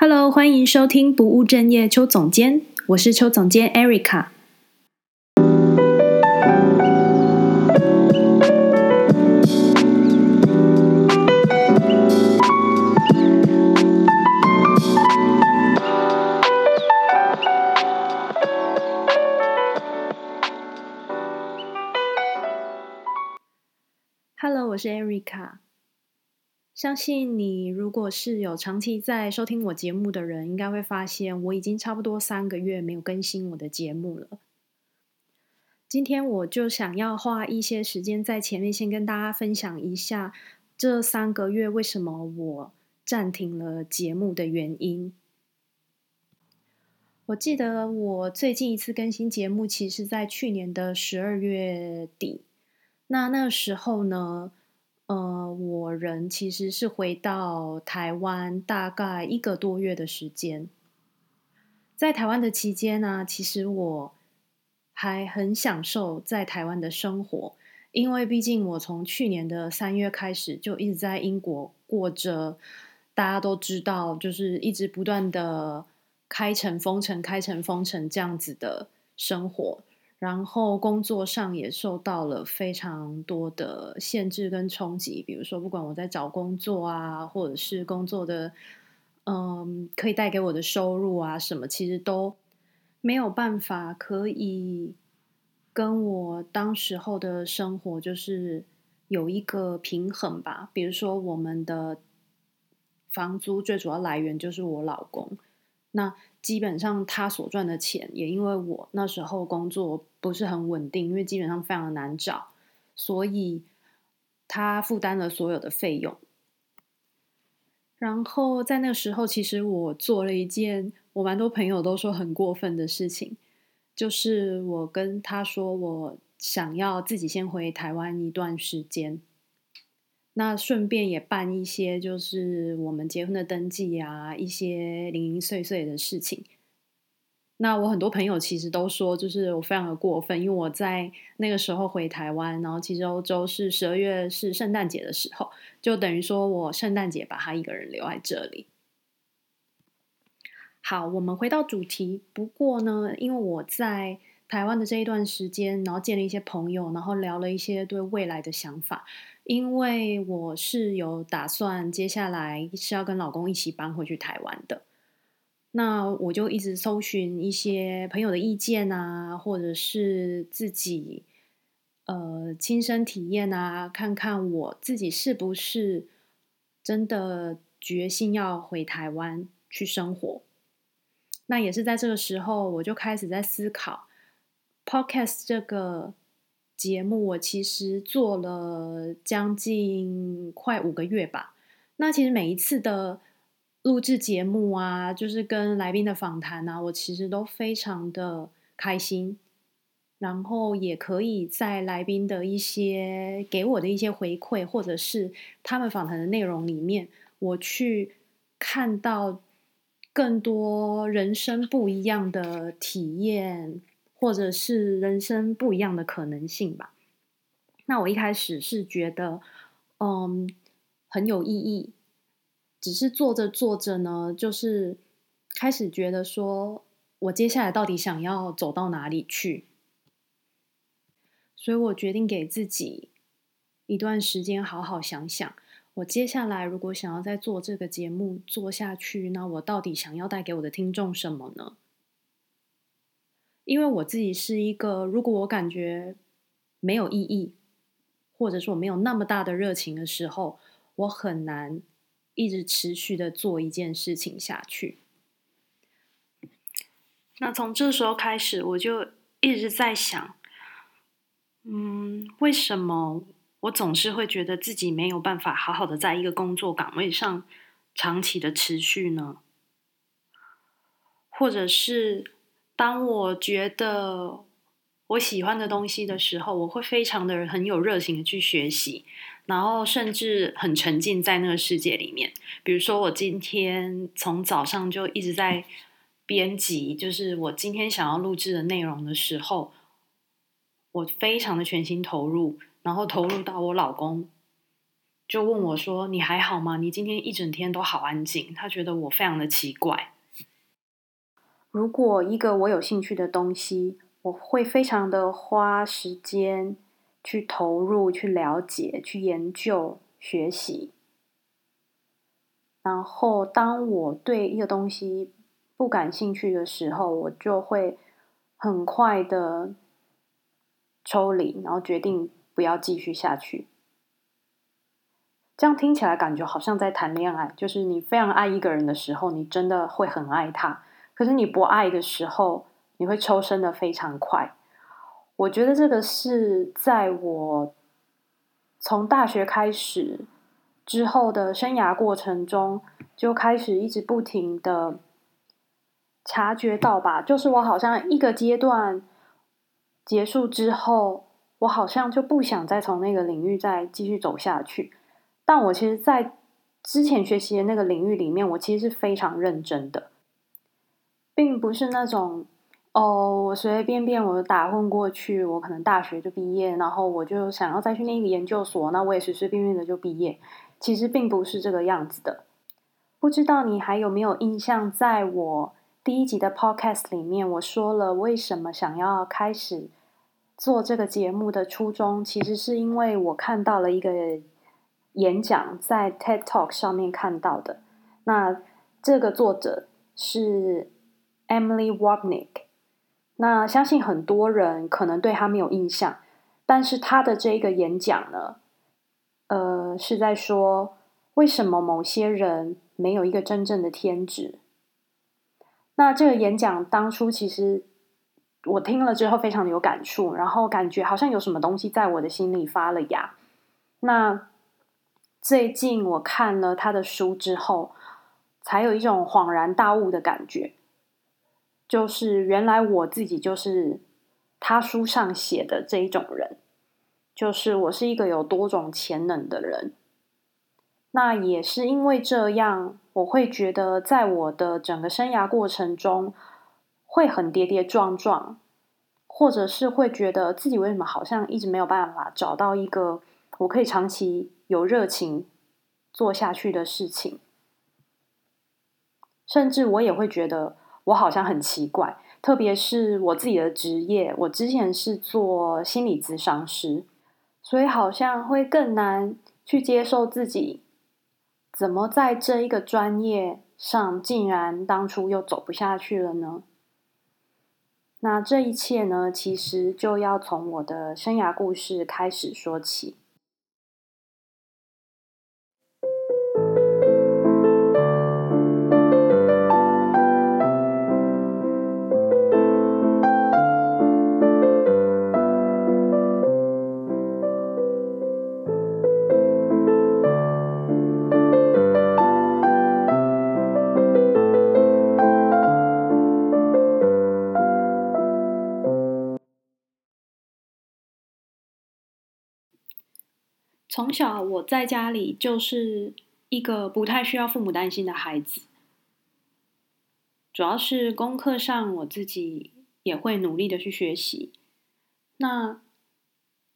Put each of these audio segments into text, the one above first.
Hello，欢迎收听不务正业邱总监，我是邱总监 Erica。Hello，我是 Erica。相信你，如果是有长期在收听我节目的人，应该会发现我已经差不多三个月没有更新我的节目了。今天我就想要花一些时间在前面，先跟大家分享一下这三个月为什么我暂停了节目的原因。我记得我最近一次更新节目，其实在去年的十二月底。那那时候呢，呃，我人其实是回到台湾大概一个多月的时间，在台湾的期间呢，其实我还很享受在台湾的生活，因为毕竟我从去年的三月开始就一直在英国过着大家都知道，就是一直不断的开城封城、开城封城这样子的生活。然后工作上也受到了非常多的限制跟冲击，比如说，不管我在找工作啊，或者是工作的，嗯，可以带给我的收入啊，什么，其实都没有办法可以跟我当时候的生活就是有一个平衡吧。比如说，我们的房租最主要来源就是我老公。那基本上他所赚的钱，也因为我那时候工作不是很稳定，因为基本上非常的难找，所以他负担了所有的费用。然后在那个时候，其实我做了一件我蛮多朋友都说很过分的事情，就是我跟他说我想要自己先回台湾一段时间。那顺便也办一些，就是我们结婚的登记啊，一些零零碎碎的事情。那我很多朋友其实都说，就是我非常的过分，因为我在那个时候回台湾，然后其实欧洲是十二月是圣诞节的时候，就等于说我圣诞节把他一个人留在这里。好，我们回到主题。不过呢，因为我在台湾的这一段时间，然后见了一些朋友，然后聊了一些对未来的想法。因为我是有打算接下来是要跟老公一起搬回去台湾的，那我就一直搜寻一些朋友的意见啊，或者是自己呃亲身体验啊，看看我自己是不是真的决心要回台湾去生活。那也是在这个时候，我就开始在思考 Podcast 这个。节目我其实做了将近快五个月吧。那其实每一次的录制节目啊，就是跟来宾的访谈啊，我其实都非常的开心。然后也可以在来宾的一些给我的一些回馈，或者是他们访谈的内容里面，我去看到更多人生不一样的体验。或者是人生不一样的可能性吧。那我一开始是觉得，嗯，很有意义。只是做着做着呢，就是开始觉得说，我接下来到底想要走到哪里去？所以我决定给自己一段时间，好好想想，我接下来如果想要再做这个节目做下去，那我到底想要带给我的听众什么呢？因为我自己是一个，如果我感觉没有意义，或者说没有那么大的热情的时候，我很难一直持续的做一件事情下去。那从这时候开始，我就一直在想，嗯，为什么我总是会觉得自己没有办法好好的在一个工作岗位上长期的持续呢？或者是？当我觉得我喜欢的东西的时候，我会非常的很有热情的去学习，然后甚至很沉浸在那个世界里面。比如说，我今天从早上就一直在编辑，就是我今天想要录制的内容的时候，我非常的全心投入，然后投入到我老公就问我说：“你还好吗？你今天一整天都好安静。”他觉得我非常的奇怪。如果一个我有兴趣的东西，我会非常的花时间去投入、去了解、去研究、学习。然后，当我对一个东西不感兴趣的时候，我就会很快的抽离，然后决定不要继续下去。这样听起来感觉好像在谈恋爱，就是你非常爱一个人的时候，你真的会很爱他；可是你不爱的时候，你会抽身的非常快。我觉得这个是在我从大学开始之后的生涯过程中，就开始一直不停的察觉到吧，就是我好像一个阶段结束之后，我好像就不想再从那个领域再继续走下去。但我其实，在之前学习的那个领域里面，我其实是非常认真的，不是那种哦，我随随便便我就打混过去，我可能大学就毕业，然后我就想要再去念一个研究所，那我也随随便便的就毕业。其实并不是这个样子的。不知道你还有没有印象，在我第一集的 podcast 里面，我说了为什么想要开始做这个节目的初衷，其实是因为我看到了一个。演讲在 TED Talk 上面看到的，那这个作者是 Emily Wapnick。那相信很多人可能对他没有印象，但是他的这个演讲呢，呃，是在说为什么某些人没有一个真正的天职。那这个演讲当初其实我听了之后非常的有感触，然后感觉好像有什么东西在我的心里发了芽。那最近我看了他的书之后，才有一种恍然大悟的感觉，就是原来我自己就是他书上写的这一种人，就是我是一个有多种潜能的人。那也是因为这样，我会觉得在我的整个生涯过程中，会很跌跌撞撞，或者是会觉得自己为什么好像一直没有办法找到一个我可以长期。有热情做下去的事情，甚至我也会觉得我好像很奇怪，特别是我自己的职业，我之前是做心理咨商师，所以好像会更难去接受自己怎么在这一个专业上竟然当初又走不下去了呢？那这一切呢，其实就要从我的生涯故事开始说起。从小我在家里就是一个不太需要父母担心的孩子，主要是功课上我自己也会努力的去学习。那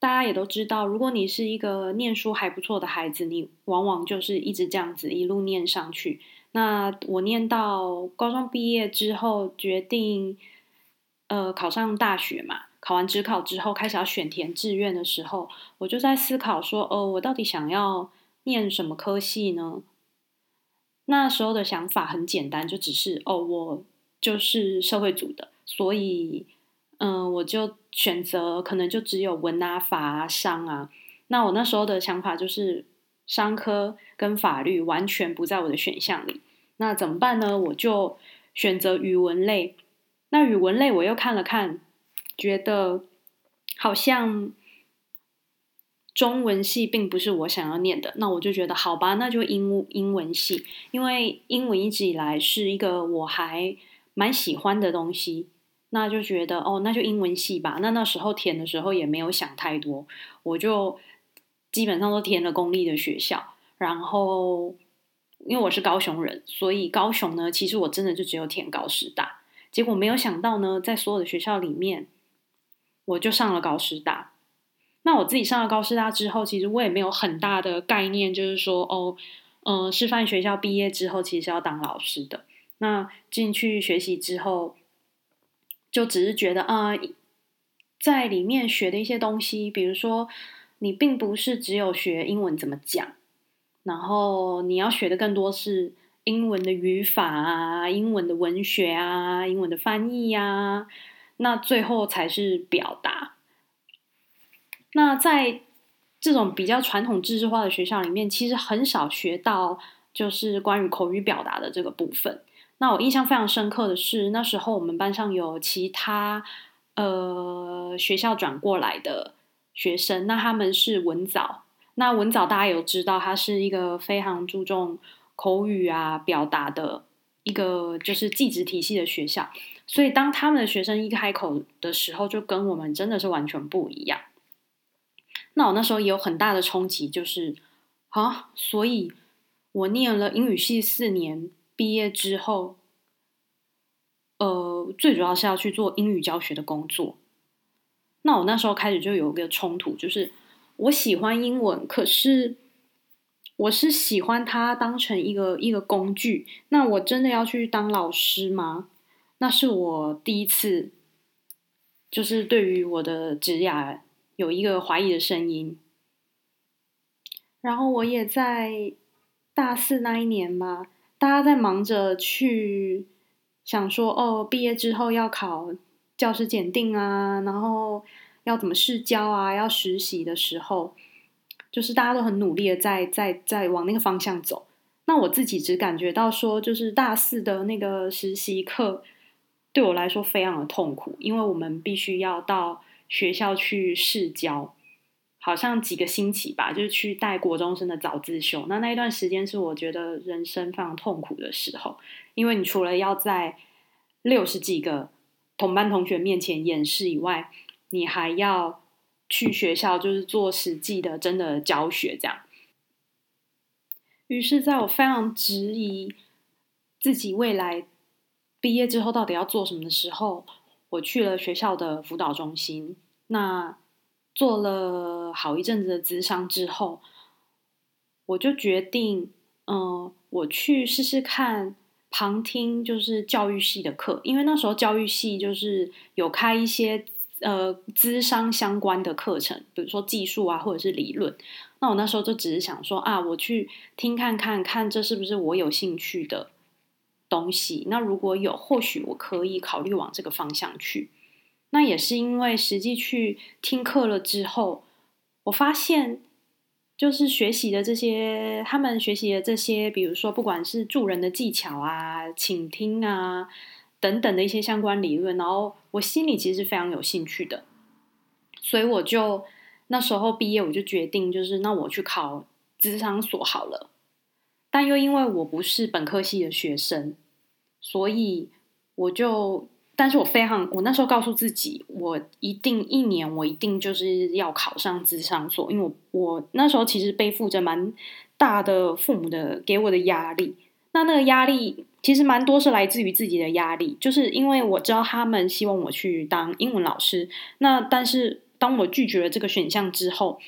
大家也都知道，如果你是一个念书还不错的孩子，你往往就是一直这样子一路念上去。那我念到高中毕业之后，决定呃考上大学嘛。考完指考之后，开始要选填志愿的时候，我就在思考说：“哦，我到底想要念什么科系呢？”那时候的想法很简单，就只是：“哦，我就是社会组的，所以，嗯、我就选择可能就只有文啊、法啊、商啊。”那我那时候的想法就是，商科跟法律完全不在我的选项里。那怎么办呢？我就选择语文类。那语文类我又看了看。觉得好像中文系并不是我想要念的，那我就觉得好吧，那就英英文系，因为英文一直以来是一个我还蛮喜欢的东西，那就觉得哦，那就英文系吧。那那时候填的时候也没有想太多，我就基本上都填了公立的学校。然后因为我是高雄人，所以高雄呢，其实我真的就只有填高师大。结果没有想到呢，在所有的学校里面。我就上了高师大，那我自己上了高师大之后，其实我也没有很大的概念，就是说哦，嗯、呃，师范学校毕业之后其实是要当老师的。那进去学习之后，就只是觉得啊、在里面学的一些东西，比如说你并不是只有学英文怎么讲，然后你要学的更多是英文的语法啊、英文的文学啊、英文的翻译呀、那最后才是表达。那在这种比较传统知识化的学校里面，其实很少学到就是关于口语表达的这个部分。那我印象非常深刻的是，那时候我们班上有其他呃学校转过来的学生，那他们是文藻。那文藻大家有知道，它是一个非常注重口语啊表达的一个就是技职体系的学校，所以当他们的学生一开口的时候，就跟我们真的是完全不一样。那我那时候也有很大的冲击，就是啊，所以我念了英语系四年。毕业之后，呃，最主要是要去做英语教学的工作。那我那时候开始就有一个冲突，就是我喜欢英文，可是我是喜欢它当成一个一个工具。那我真的要去当老师吗？那是我第一次，就是对于我的职涯有一个怀疑的声音。然后我也在大四那一年吧。大家在忙着去想说哦，毕业之后要考教师检定啊，然后要怎么试教啊，要实习的时候，就是大家都很努力的在在在往那个方向走。那我自己只感觉到说，就是大四的那个实习课对我来说非常的痛苦，因为我们必须要到学校去试教。好像几个星期吧，就是去带国中生的早自修。那那一段时间是我觉得人生非常痛苦的时候，因为你除了要在六十几个同班同学面前演示以外，你还要去学校，就是做实际的真的教学这样。于是，在我非常质疑自己未来毕业之后到底要做什么的时候，我去了学校的辅导中心。那做了好一阵子的咨商之后，我就决定，嗯、我去试试看旁听，就是教育系的课，因为那时候教育系就是有开一些呃咨商相关的课程，比如说技术啊，或者是理论。那我那时候就只是想说啊，我去听看看看，这是不是我有兴趣的东西？那如果有，或许我可以考虑往这个方向去。那也是因为实际去听课了之后，我发现就是学习的这些，他们学习的这些，比如说不管是助人的技巧啊、倾听啊等等的一些相关理论，然后我心里其实是非常有兴趣的，所以我就那时候毕业，我就决定就是那我去考咨商所好了，但又因为我不是本科系的学生，所以我就。但是我非常，我那时候告诉自己，我一定一年，我一定就是要考上智商所，因为我我那时候其实背负着蛮大的父母的给我的压力。那那个压力其实蛮多是来自于自己的压力，就是因为我知道他们希望我去当英文老师。那但是当我拒绝了这个选项之后，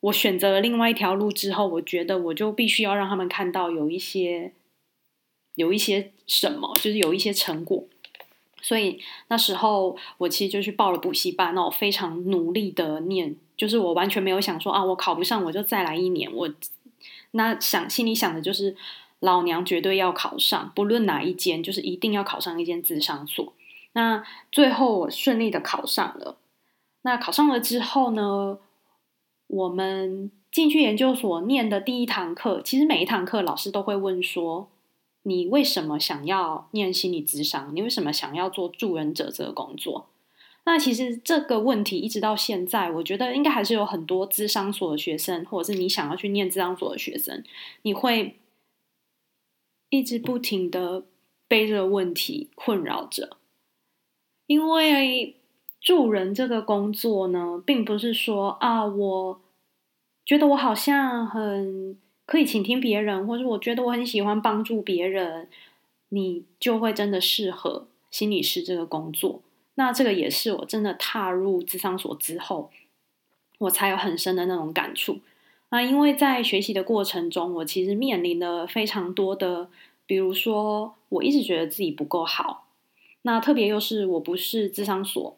我选择了另外一条路之后，我觉得我就必须要让他们看到有一些有一些什么，就是有一些成果。所以那时候我其实就去报了补习班，那我非常努力的念，就是我完全没有想说啊，我考不上我就再来一年。我那想心里想的就是，老娘绝对要考上，不论哪一间，就是一定要考上一间咨商所。那最后我顺利的考上了。那考上了之后呢，我们进去研究所念的第一堂课，其实每一堂课老师都会问说。你为什么想要念心理咨商？你为什么想要做助人者这个工作？那其实这个问题一直到现在，我觉得应该还是有很多咨商所的学生，或者是你想要去念咨商所的学生，你会一直不停的被这个问题困扰着。因为助人这个工作呢，并不是说啊，我觉得我好像很。可以倾听别人，或者我觉得我很喜欢帮助别人，你就会真的适合心理师这个工作。那这个也是我真的踏入智商所之后，我才有很深的那种感触。那因为在学习的过程中，我其实面临了非常多的，比如说，我一直觉得自己不够好。那特别又是我不是智商所，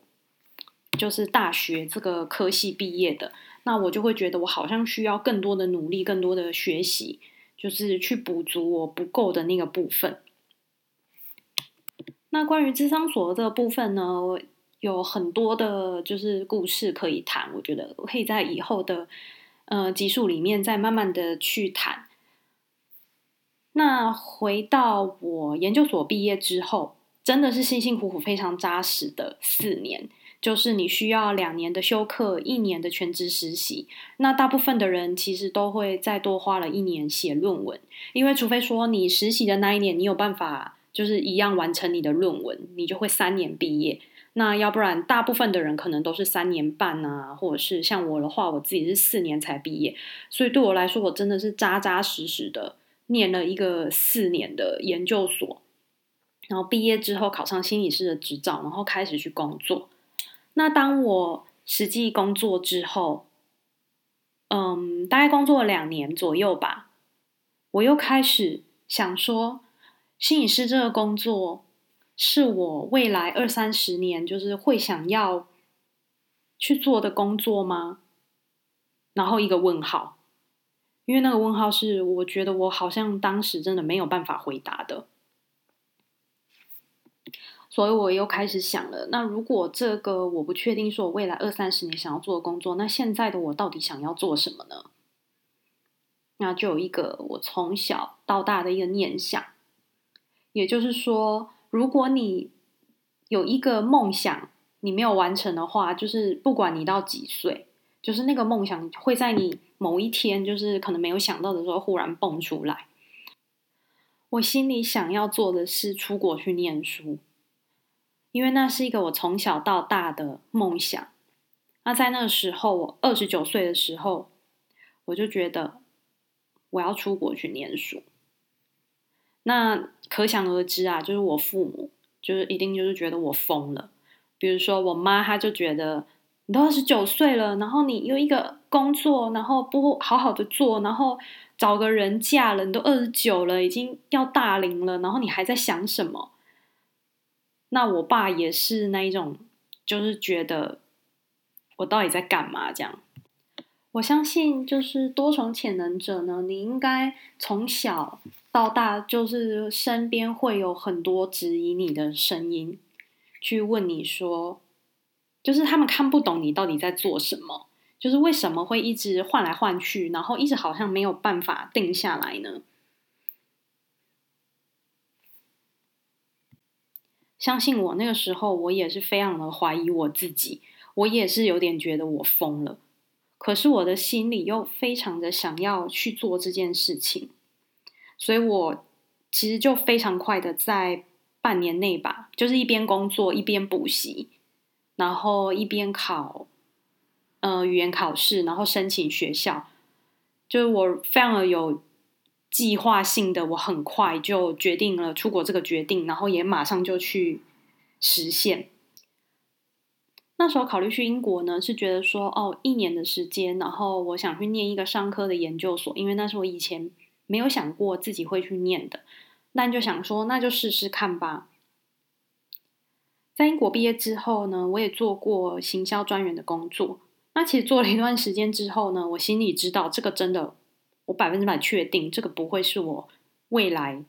就是大学这个科系毕业的，那我就会觉得我好像需要更多的努力，更多的学习，就是去补足我不够的那个部分。那关于智商所这个部分呢，有很多的，就是故事可以谈。我觉得我可以在以后的。呃，集数里面再慢慢的去谈。那回到我研究所毕业之后，真的是辛辛苦苦、非常扎实的四年，就是你需要两年的休课，一年的全职实习。那大部分的人其实都会再多花了一年写论文，因为除非说你实习的那一年你有办法，就是一样完成你的论文，你就会三年毕业。那要不然，大部分的人可能都是三年半啊，或者是像我的话，我自己是四年才毕业。所以对我来说，我真的是扎扎实实的念了一个四年的研究所，然后毕业之后考上心理师的执照，然后开始去工作。那当我实际工作之后，嗯，大概工作了两年左右吧，我又开始想说，心理师这个工作。是我未来二三十年就是会想要去做的工作吗？然后一个问号，因为那个问号是我觉得我好像当时真的没有办法回答的，所以我又开始想了。那如果这个我不确定，说我未来二三十年想要做的工作，那现在的我到底想要做什么呢？那就有一个我从小到大的一个念想，也就是说。如果你有一个梦想，你没有完成的话，就是不管你到几岁，就是那个梦想会在你某一天，就是可能没有想到的时候，忽然蹦出来。我心里想要做的是出国去念书，因为那是一个我从小到大的梦想。那在那个时候，我二十九岁的时候，我就觉得我要出国去念书。那可想而知啊，就是我父母就是一定就是觉得我疯了。比如说我妈，她就觉得你都二十九岁了，然后你有一个工作，然后不好好的做，然后找个人嫁了，你都二十九了，已经要大龄了，然后你还在想什么？那我爸也是那一种，就是觉得我到底在干嘛这样。我相信，就是多重潜能者呢，你应该从小到大，就是身边会有很多质疑你的声音，去问你说，就是他们看不懂你到底在做什么，就是为什么会一直换来换去，然后一直好像没有办法定下来呢？相信我，那个时候我也是非常的怀疑我自己，我也是有点觉得我疯了。可是我的心里又非常的想要去做这件事情，所以我其实就非常快的在半年内吧，就是一边工作一边补习，然后一边考呃语言考试，然后申请学校，就是我非常的有计划性的，我很快就决定了出国这个决定，然后也马上就去实现。那时候考虑去英国呢，是觉得说哦，一年的时间，然后我想去念一个商科的研究所，因为那是我以前没有想过自己会去念的，但就想说那就试试看吧。在英国毕业之后呢，我也做过行销专员的工作。那其实做了一段时间之后呢，我心里知道这个真的，我百分之百确定这个不会是我未来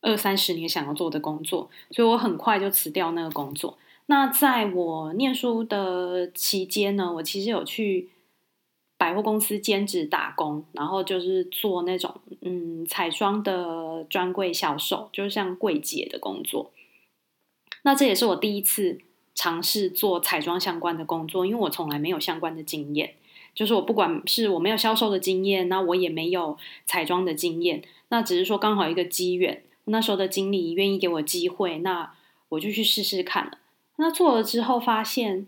二三十年想要做的工作，所以我很快就辞掉那个工作。那在我念书的期间呢，我其实有去百货公司兼职打工，然后就是做那种嗯彩妆的专柜销售，就是像柜姐的工作。那这也是我第一次尝试做彩妆相关的工作，因为我从来没有相关的经验，就是我不管是我没有销售的经验，那我也没有彩妆的经验，那只是说刚好一个机缘，那时候的经理愿意给我机会，那我就去试试看了。那做了之后，发现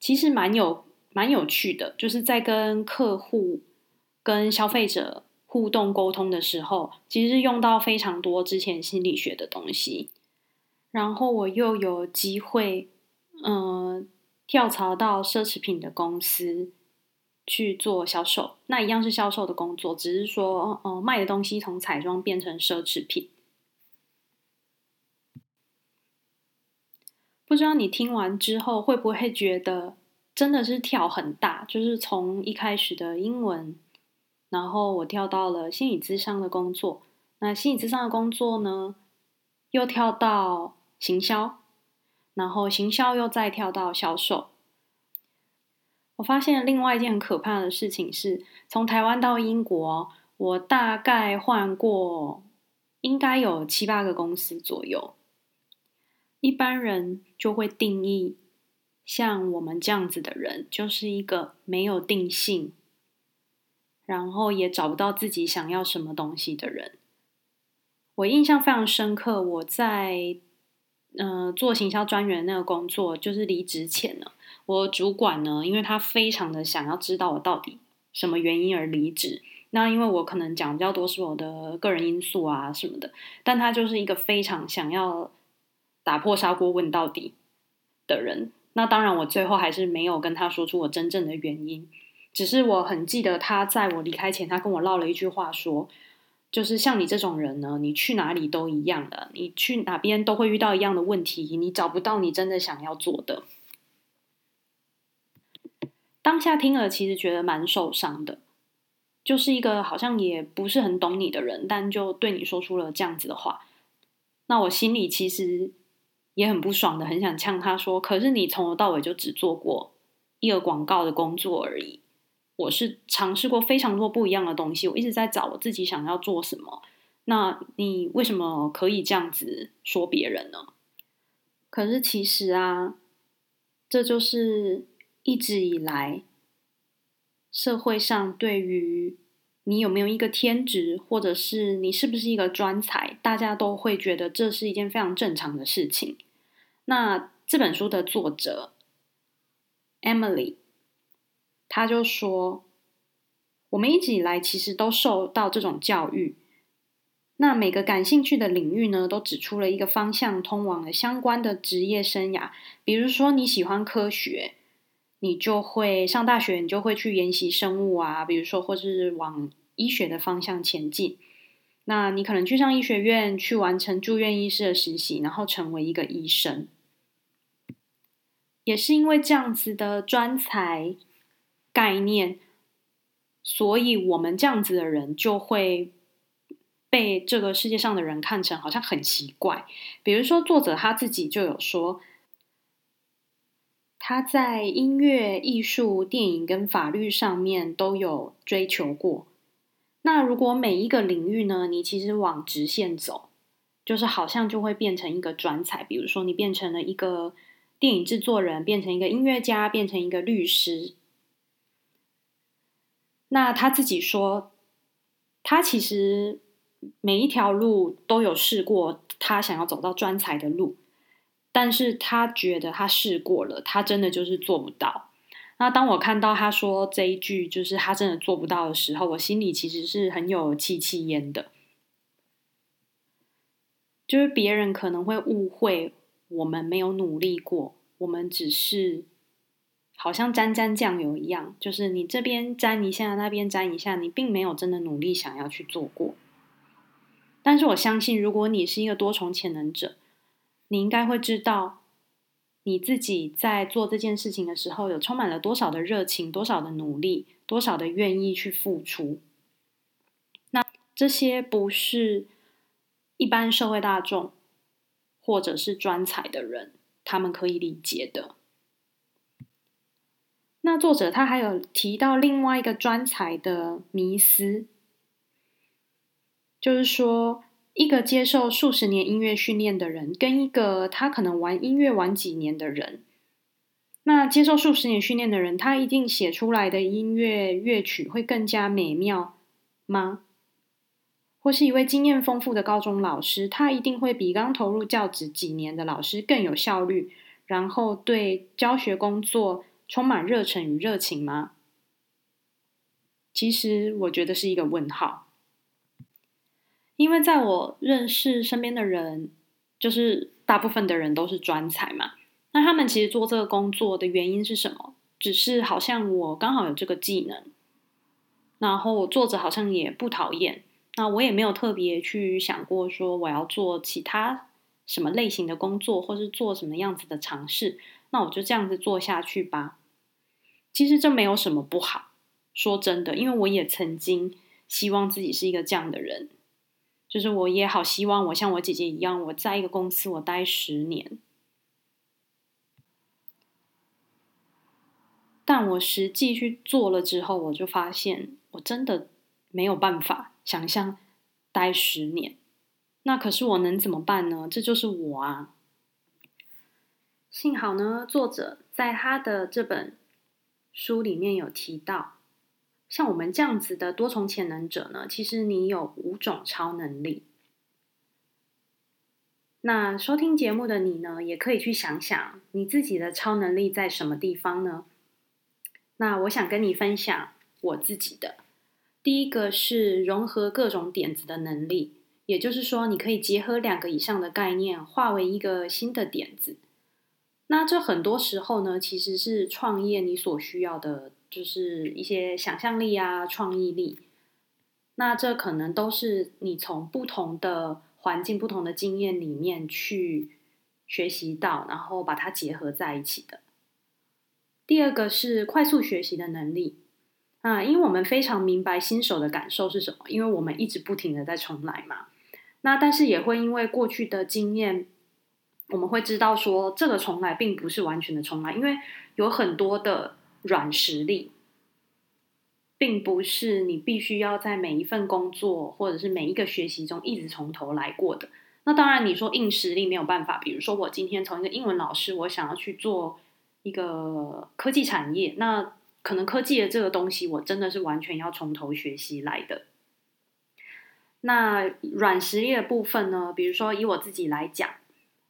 其实蛮有蛮有趣的，就是在跟客户、跟消费者互动沟通的时候，其实是用到非常多之前心理学的东西。然后我又有机会，嗯、跳槽到奢侈品的公司去做销售，那一样是销售的工作，只是说，呃，卖的东西从彩妆变成奢侈品。不知道你听完之后会不会觉得真的是跳很大？就是从一开始的英文，然后我跳到了心理咨商的工作，那心理咨商的工作呢，又跳到行销，然后行销又再跳到销售。我发现另外一件很可怕的事情是，从台湾到英国，我大概换过应该有七八个公司左右。一般人就会定义像我们这样子的人，就是一个没有定性，然后也找不到自己想要什么东西的人。我印象非常深刻，我在呃做行销专员那个工作，就是离职前呢。我主管呢，因为他非常的想要知道我到底什么原因而离职。那因为我可能讲比较多是我的个人因素啊什么的，但他就是一个非常想要打破砂锅问到底的人。那当然，我最后还是没有跟他说出我真正的原因。只是我很记得他在我离开前，他跟我唠了一句话说，就是像你这种人呢，你去哪里都一样的，你去哪边都会遇到一样的问题，你找不到你真的想要做的。当下听了，其实觉得蛮受伤的，就是一个好像也不是很懂你的人，但就对你说出了这样子的话，那我心里其实也很不爽的，很想呛他说：“可是你从头到尾就只做过一个广告的工作而已，我是尝试过非常多不一样的东西，我一直在找我自己想要做什么，那你为什么可以这样子说别人呢？可是其实啊，这就是。”一直以来，社会上对于你有没有一个天职，或者是你是不是一个专才，大家都会觉得这是一件非常正常的事情。那这本书的作者 Emily，他就说，我们一直以来其实都受到这种教育。那每个感兴趣的领域呢，都指出了一个方向，通往了相关的职业生涯。比如说你喜欢科学。你就会上大学，你就会去研习生物啊，比如说，或是往医学的方向前进。那你可能去上医学院，去完成住院医师的实习，然后成为一个医生。也是因为这样子的专才概念，所以我们这样子的人就会被这个世界上的人看成好像很奇怪。比如说，作者他自己就有说。他在音乐、艺术、电影跟法律上面都有追求过。那如果每一个领域呢，你其实往直线走，就是好像就会变成一个专才。比如说，你变成了一个电影制作人，变成一个音乐家，变成一个律师。那他自己说，他其实每一条路都有试过，他想要走到专才的路。但是他觉得他试过了，他真的就是做不到。那当我看到他说这一句，就是他真的做不到的时候，我心里其实是很有戚戚焉的。就是别人可能会误会我们没有努力过，我们只是好像沾沾酱油一样，就是你这边沾一下，那边沾一下，你并没有真的努力想要去做过。但是我相信，如果你是一个多重潜能者，你应该会知道，你自己在做这件事情的时候，有充满了多少的热情，多少的努力，多少的愿意去付出。那这些不是一般社会大众或者是专才的人，他们可以理解的。那作者他还有提到另外一个专才的迷思，就是说。一个接受数十年音乐训练的人，跟一个他可能玩音乐玩几年的人，那接受数十年训练的人，他一定写出来的音乐乐曲会更加美妙吗？或是一位经验丰富的高中老师，他一定会比刚投入教职几年的老师更有效率，然后对教学工作充满热忱与热情吗？其实我觉得是一个问号。因为在我认识身边的人，就是大部分的人都是专才嘛。那他们其实做这个工作的原因是什么？只是好像我刚好有这个技能，然后我做着好像也不讨厌，那我也没有特别去想过说我要做其他什么类型的工作，或是做什么样子的尝试，那我就这样子做下去吧。其实这没有什么不好，说真的，因为我也曾经希望自己是一个这样的人，就是我也好希望我像我姐姐一样，我在一个公司我待十年。但我实际去做了之后，我就发现我真的没有办法想象待十年。那可是我能怎么办呢？这就是我啊。幸好呢，作者在他的这本书里面有提到，像我们这样子的多重潜能者呢，其实你有五种超能力。那收听节目的你呢，也可以去想想你自己的超能力在什么地方呢？那我想跟你分享我自己的，第一个是融合各种点子的能力，也就是说，你可以结合两个以上的概念，化为一个新的点子。那这很多时候呢，其实是创业你所需要的，就是一些想象力啊、创意力。那这可能都是你从不同的环境、不同的经验里面去学习到，然后把它结合在一起的。第二个是快速学习的能力啊，因为我们非常明白新手的感受是什么，因为我们一直不停的在重来嘛。那但是也会因为过去的经验，我们会知道说这个重来并不是完全的重来，因为有很多的软实力，并不是你必须要在每一份工作或者是每一个学习中一直从头来过的。那当然你说硬实力没有办法，比如说我今天从一个英文老师，我想要去做。一个科技产业，那可能科技的这个东西，我真的是完全要从头学习来的。那软实力的部分呢？比如说以我自己来讲，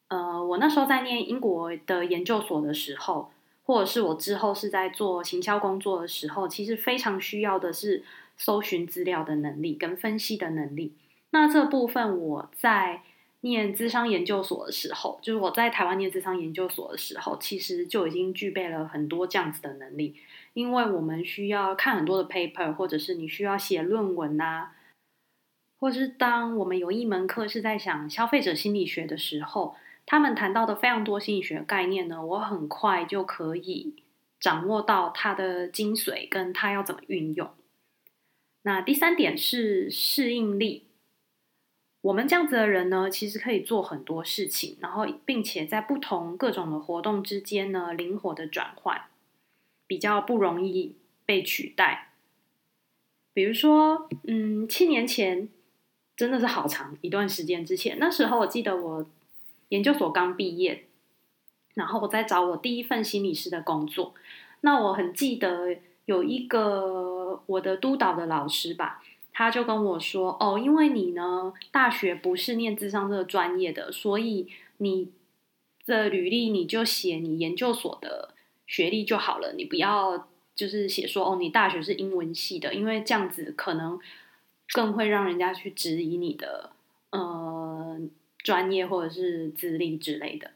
呃，我那时候在念英国的研究所的时候，或者是我之后是在做行销工作的时候，其实非常需要的是搜寻资料的能力跟分析的能力。那这部分我在。念资商研究所的时候，就是我在台湾念资商研究所的时候，其实就已经具备了很多这样子的能力。因为我们需要看很多的 paper，或者是你需要写论文啊，或是当我们有一门课是在讲消费者心理学的时候，他们谈到的非常多心理学概念呢，我很快就可以掌握到它的精髓，跟它要怎么运用。那第三点是适应力。我们这样子的人呢，其实可以做很多事情，然后并且在不同各种的活动之间呢，灵活的转换，比较不容易被取代。比如说，嗯，七年前真的是好长一段时间之前，那时候我记得我研究所刚毕业，然后我在找我第一份心理师的工作。那我很记得有一个我的督导的老师吧。他就跟我说：“哦，因为你呢，大学不是念智商这个专业的，所以你的履历你就写你研究所的学历就好了，你不要就是写说哦，你大学是英文系的，因为这样子可能更会让人家去质疑你的呃专业或者是资历之类的。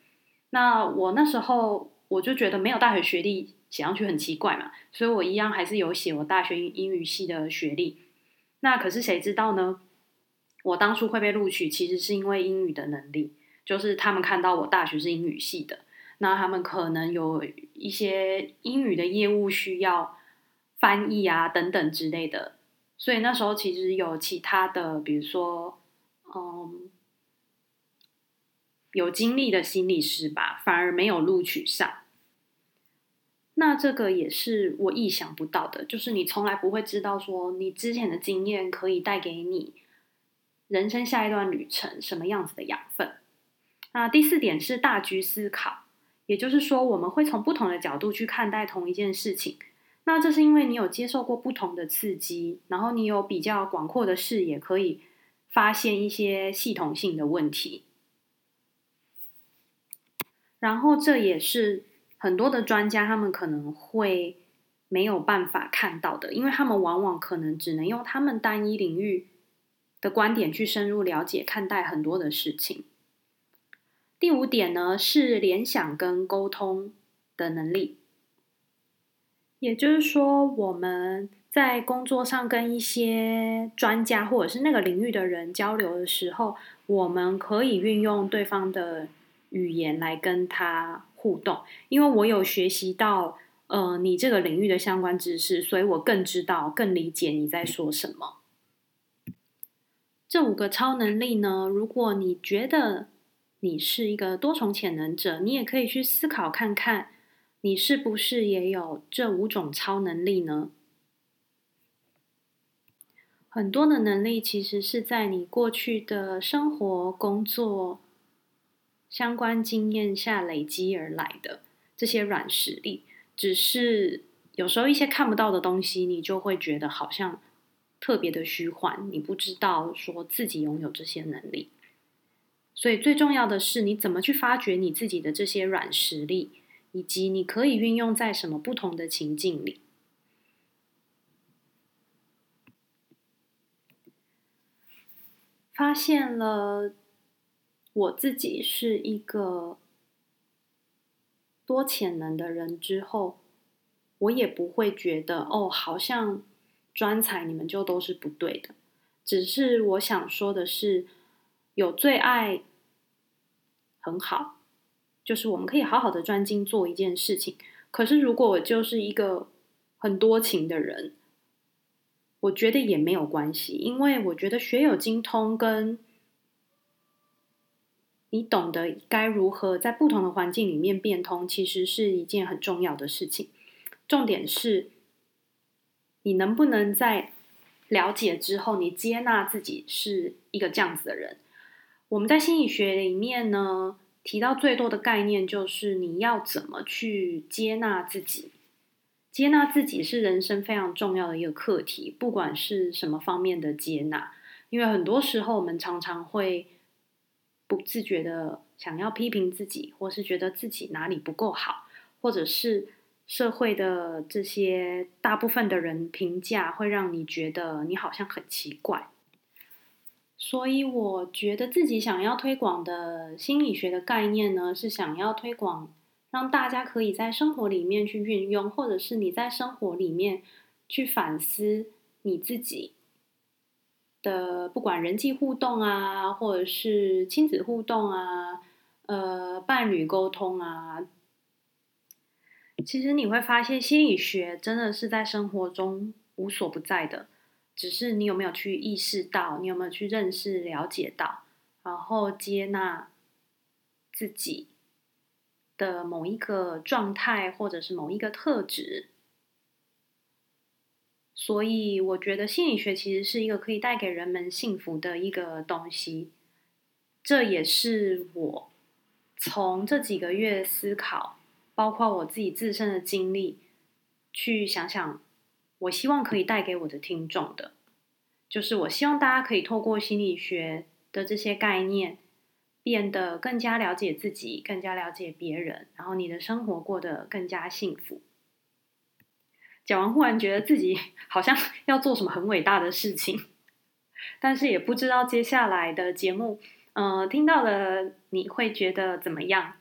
那我那时候我就觉得没有大学学历写上去很奇怪嘛，所以我一样还是有写我大学英语系的学历。”那可是谁知道呢？我当初会被录取，其实是因为英语的能力，就是他们看到我大学是英语系的，那他们可能有一些英语的业务需要翻译啊等等之类的，所以那时候其实有其他的，比如说，嗯，有经历的心理师吧，反而没有录取上。那这个也是我意想不到的，就是你从来不会知道说你之前的经验可以带给你人生下一段旅程什么样子的养分。那第四点是大局思考，也就是说我们会从不同的角度去看待同一件事情。那这是因为你有接受过不同的刺激，然后你有比较广阔的视野，可以发现一些系统性的问题。然后这也是。很多的专家，他们可能会没有办法看到的，因为他们往往可能只能用他们单一领域的观点去深入了解、看待很多的事情。第五点呢，是联想跟沟通的能力。也就是说，我们在工作上跟一些专家或者是那个领域的人交流的时候，我们可以运用对方的语言来跟他互动。因为我有学习到，呃，你这个领域的相关知识，所以我更知道、更理解你在说什么。这五个超能力呢，如果你觉得你是一个多重潜能者，你也可以去思考看看。你是不是也有这五种超能力呢？很多的能力其实是在你过去的生活、工作相关经验下累积而来的这些软实力。只是有时候一些看不到的东西，你就会觉得好像特别的虚幻，你不知道说自己拥有这些能力。所以最重要的是，你怎么去发掘你自己的这些软实力。以及你可以运用在什么不同的情境里？发现了我自己是一个多潜能的人之后，我也不会觉得哦，好像专才你们就都是不对的。只是我想说的是，有最爱很好。就是我们可以好好的专精做一件事情。可是如果我就是一个很多情的人，我觉得也没有关系，因为我觉得学有精通跟你懂得该如何在不同的环境里面变通，其实是一件很重要的事情。重点是，你能不能在了解之后，你接纳自己是一个这样子的人？我们在心理学里面呢，提到最多的概念就是你要怎么去接纳自己。接纳自己是人生非常重要的一个课题，不管是什么方面的接纳，因为很多时候我们常常会不自觉的想要批评自己，或是觉得自己哪里不够好，或者是社会的这些大部分的人评价会让你觉得你好像很奇怪。所以，我觉得自己想要推广的心理学的概念呢，是想要推广，让大家可以在生活里面去运用，或者是你在生活里面去反思你自己的，不管人际互动啊，或者是亲子互动啊，呃，伴侣沟通啊，其实你会发现，心理学真的是在生活中无所不在的。只是你有没有去意识到，你有没有去认识、了解到，然后接纳自己的某一个状态，或者是某一个特质。所以，我觉得心理学其实是一个可以带给人们幸福的一个东西。这也是我从这几个月思考，包括我自己自身的经历，去想想。我希望可以带给我的听众的，就是我希望大家可以透过心理学的这些概念，变得更加了解自己，更加了解别人，然后你的生活过得更加幸福。讲完，忽然觉得自己好像 要做什么很伟大的事情，但是也不知道接下来的节目，呃，听到的你会觉得怎么样？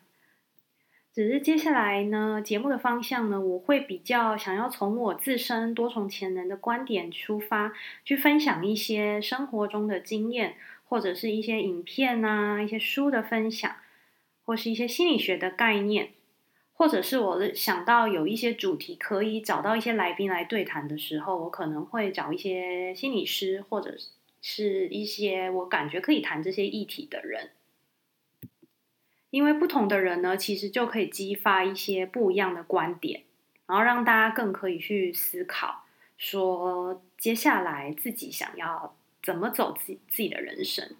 只是接下来呢，节目的方向呢，我会比较想要从我自身多重潜能的观点出发，去分享一些生活中的经验，或者是一些影片啊、一些书的分享，或是一些心理学的概念，或者是我想到有一些主题可以找到一些来宾来对谈的时候，我可能会找一些心理师，或者是一些我感觉可以谈这些议题的人。因为不同的人呢，其实就可以激发一些不一样的观点，然后让大家更可以去思考，说接下来自己想要怎么走自己自己的人生。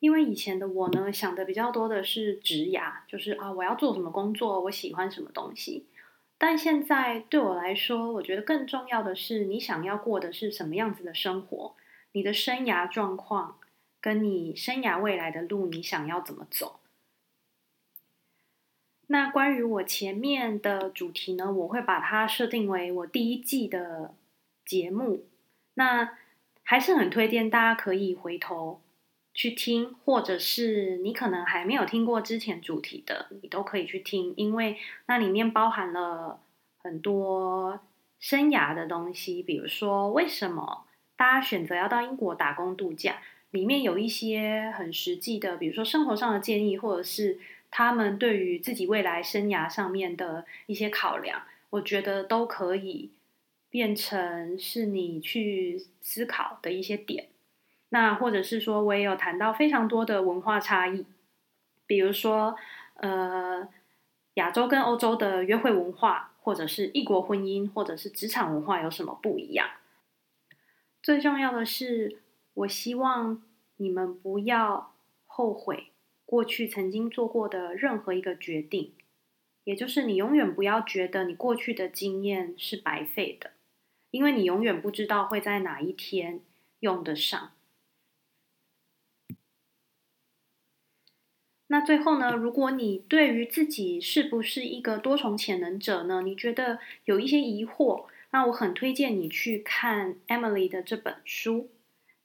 因为以前的我呢，想的比较多的是职涯，就是啊，我要做什么工作，我喜欢什么东西。但现在对我来说，我觉得更重要的是，你想要过的是什么样子的生活，你的生涯状况。跟你生涯未来的路，你想要怎么走？那关于我前面的主题呢，我会把它设定为我第一季的节目。那还是很推荐大家可以回头去听，或者是你可能还没有听过之前主题的，你都可以去听，因为那里面包含了很多生涯的东西，比如说为什么大家选择要到英国打工度假，里面有一些很实际的，比如说生活上的建议，或者是他们对于自己未来生涯上面的一些考量，我觉得都可以变成是你去思考的一些点。那或者是说，我也有谈到非常多的文化差异，比如说，呃，亚洲跟欧洲的约会文化，或者是异国婚姻，或者是职场文化有什么不一样？最重要的是，我希望你们不要后悔过去曾经做过的任何一个决定，也就是你永远不要觉得你过去的经验是白费的，因为你永远不知道会在哪一天用得上。那最后呢，如果你对于自己是不是一个多重潜能者呢，你觉得有一些疑惑，那我很推荐你去看 Emily 的这本书，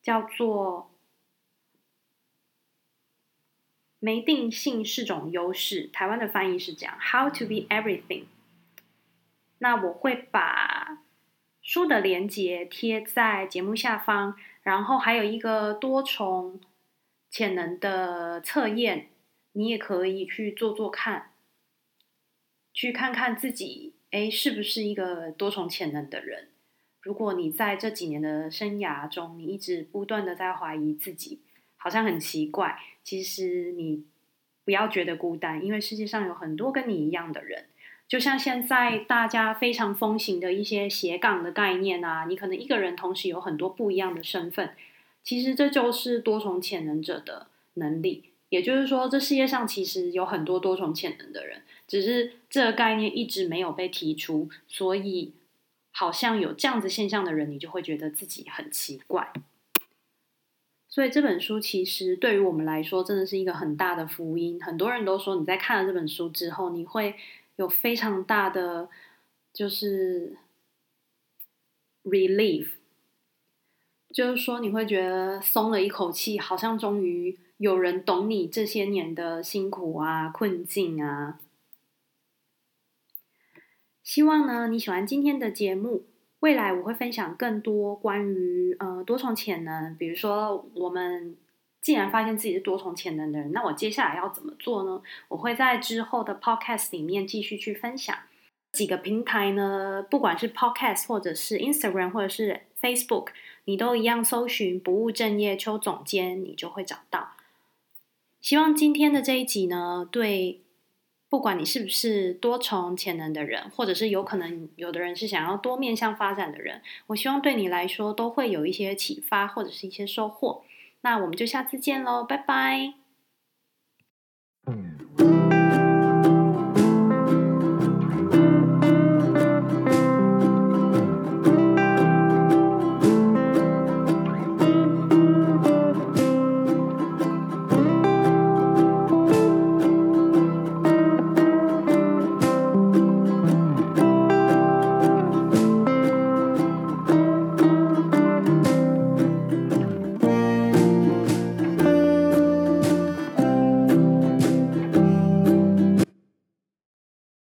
叫做《没定性是种优势》，台湾的翻译是这样：How to be everything。那我会把书的连接贴在节目下方，然后还有一个多重潜能的测验。你也可以去做做看，去看看自己，诶，是不是一个多重潜能的人？如果你在这几年的生涯中，你一直不断的在怀疑自己，好像很奇怪。其实你不要觉得孤单，因为世界上有很多跟你一样的人。就像现在大家非常风行的一些斜杠的概念啊，你可能一个人同时有很多不一样的身份，其实这就是多重潜能者的能力。也就是说，这世界上其实有很多多重潜能的人，只是这个概念一直没有被提出，所以好像有这样子现象的人，你就会觉得自己很奇怪。所以这本书其实对于我们来说，真的是一个很大的福音。很多人都说，你在看了这本书之后，你会有非常大的就是 relief，就是说你会觉得松了一口气，好像终于。有人懂你这些年的辛苦啊、困境啊。希望呢，你喜欢今天的节目。未来我会分享更多关于呃多重潜能，比如说我们既然发现自己是多重潜能的人，那我接下来要怎么做呢？我会在之后的 podcast 里面继续去分享。几个平台呢，不管是 podcast 或者是 Instagram 或者是 Facebook，你都一样搜寻“不务正业邱总监”，你就会找到。希望今天的这一集呢对不管你是不是多重潜能的人或者是有可能有的人是想要多面向发展的人我希望对你来说都会有一些启发或者是一些收获。那我们就下次见喽拜拜。